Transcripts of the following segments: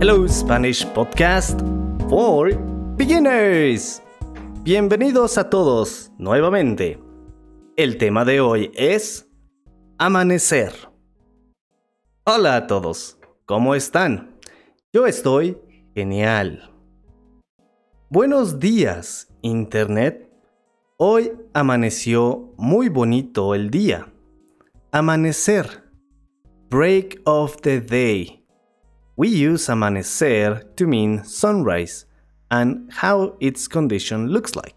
Hello Spanish Podcast for Beginners. Bienvenidos a todos nuevamente. El tema de hoy es amanecer. Hola a todos, ¿cómo están? Yo estoy genial. Buenos días, Internet. Hoy amaneció muy bonito el día. Amanecer. Break of the day. We use amanecer to mean sunrise and how its condition looks like.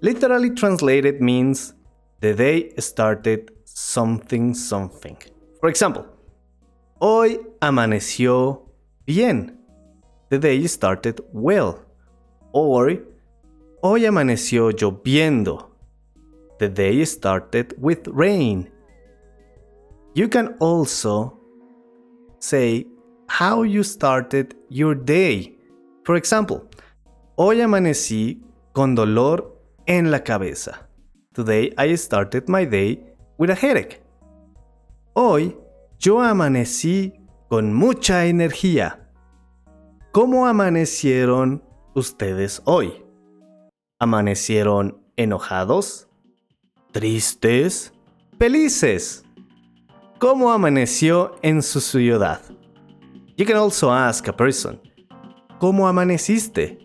Literally translated means the day started something something. For example, hoy amaneció bien. The day started well. Or hoy amaneció lloviendo. The day started with rain. You can also say how you started your day. For example, hoy amanecí con dolor en la cabeza. Today I started my day with a headache. Hoy yo amanecí con mucha energía. ¿Cómo amanecieron ustedes hoy? ¿Amanecieron enojados? ¿Tristes? ¿Felices? ¿Cómo amaneció en su ciudad? You can also ask a person, ¿Cómo amaneciste?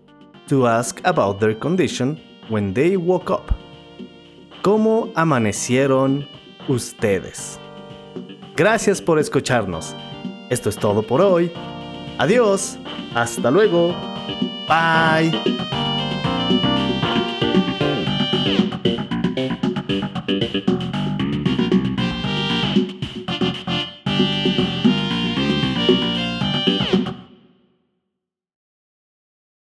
To ask about their condition when they woke up. ¿Cómo amanecieron ustedes? Gracias por escucharnos. Esto es todo por hoy. Adiós. Hasta luego. Bye.